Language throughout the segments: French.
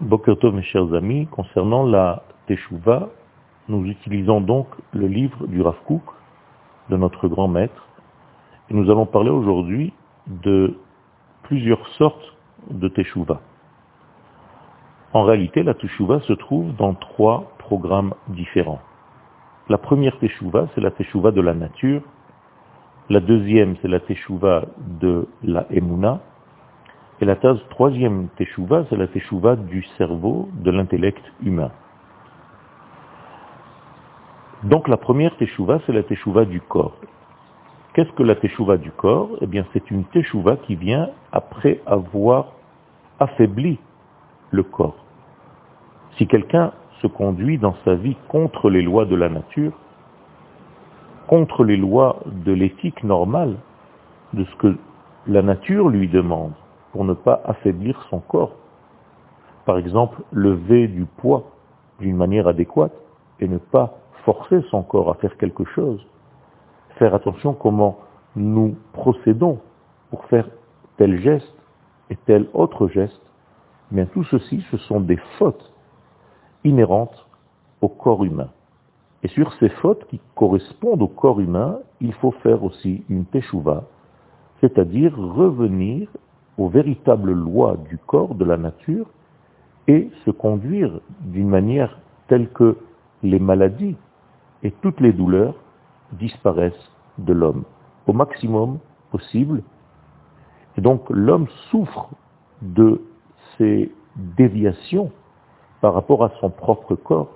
Bokertov, mes chers amis, concernant la Teshuvah, nous utilisons donc le livre du Rav Kook, de notre grand maître, et nous allons parler aujourd'hui de plusieurs sortes de Teshuvah. En réalité, la Teshuvah se trouve dans trois programmes différents. La première Teshuvah, c'est la Teshuvah de la nature. La deuxième, c'est la Teshuvah de la Emouna. Et la troisième Teshuvah, c'est la Teshuvah du cerveau, de l'intellect humain. Donc la première Teshuvah, c'est la Teshuvah du corps. Qu'est-ce que la Teshuvah du corps? Eh bien, c'est une Teshuvah qui vient après avoir affaibli le corps. Si quelqu'un se conduit dans sa vie contre les lois de la nature, contre les lois de l'éthique normale, de ce que la nature lui demande pour ne pas affaiblir son corps. Par exemple, lever du poids d'une manière adéquate et ne pas forcer son corps à faire quelque chose. Faire attention comment nous procédons pour faire tel geste et tel autre geste. Mais tout ceci, ce sont des fautes inhérentes au corps humain. Et sur ces fautes qui correspondent au corps humain, il faut faire aussi une teshuva, c'est-à-dire revenir aux véritables lois du corps, de la nature, et se conduire d'une manière telle que les maladies et toutes les douleurs disparaissent de l'homme au maximum possible. Et donc l'homme souffre de ces déviations par rapport à son propre corps,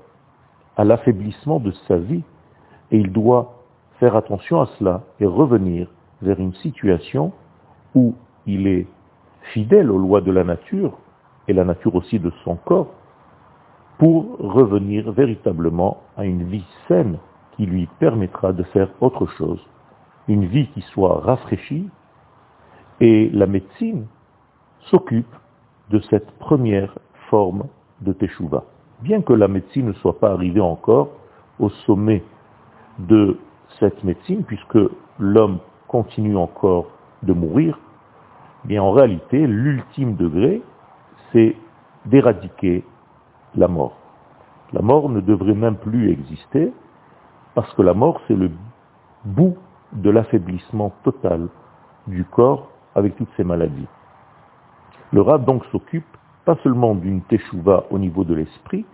à l'affaiblissement de sa vie, et il doit faire attention à cela et revenir vers une situation où il est fidèle aux lois de la nature, et la nature aussi de son corps, pour revenir véritablement à une vie saine qui lui permettra de faire autre chose, une vie qui soit rafraîchie, et la médecine s'occupe de cette première forme de Teshuvah. Bien que la médecine ne soit pas arrivée encore au sommet de cette médecine, puisque l'homme continue encore de mourir, bien en réalité, l'ultime degré, c'est d'éradiquer la mort. La mort ne devrait même plus exister, parce que la mort, c'est le bout de l'affaiblissement total du corps avec toutes ces maladies. Le rat donc s'occupe pas seulement d'une teshuva au niveau de l'esprit,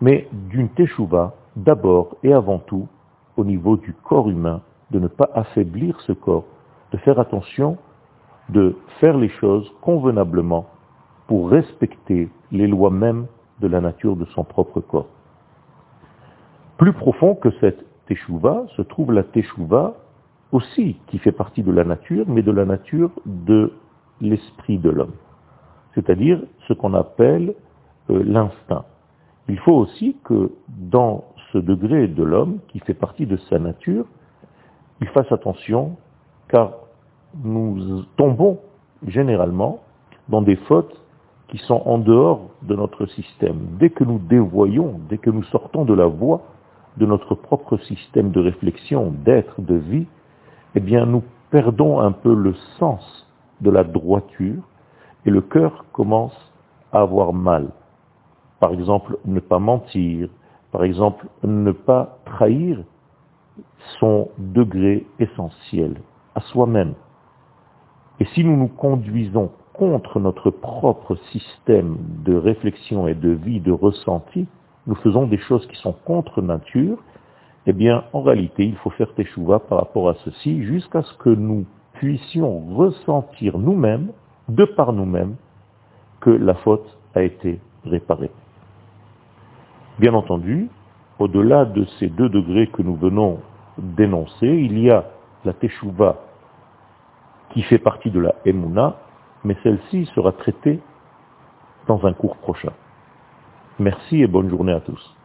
mais d'une teshuva d'abord et avant tout au niveau du corps humain, de ne pas affaiblir ce corps, de faire attention, de faire les choses convenablement pour respecter les lois mêmes de la nature de son propre corps. Plus profond que cette teshuva se trouve la teshuva aussi qui fait partie de la nature, mais de la nature de l'esprit de l'homme c'est-à-dire ce qu'on appelle euh, l'instinct. Il faut aussi que dans ce degré de l'homme, qui fait partie de sa nature, il fasse attention, car nous tombons généralement dans des fautes qui sont en dehors de notre système. Dès que nous dévoyons, dès que nous sortons de la voie de notre propre système de réflexion, d'être, de vie, eh bien nous perdons un peu le sens de la droiture et le cœur commence à avoir mal. Par exemple, ne pas mentir, par exemple, ne pas trahir son degré essentiel à soi-même. Et si nous nous conduisons contre notre propre système de réflexion et de vie, de ressenti, nous faisons des choses qui sont contre nature, eh bien, en réalité, il faut faire teshuva par rapport à ceci jusqu'à ce que nous puissions ressentir nous-mêmes de par nous-mêmes, que la faute a été réparée. Bien entendu, au-delà de ces deux degrés que nous venons d'énoncer, il y a la Teshuvah qui fait partie de la Emouna, mais celle-ci sera traitée dans un cours prochain. Merci et bonne journée à tous.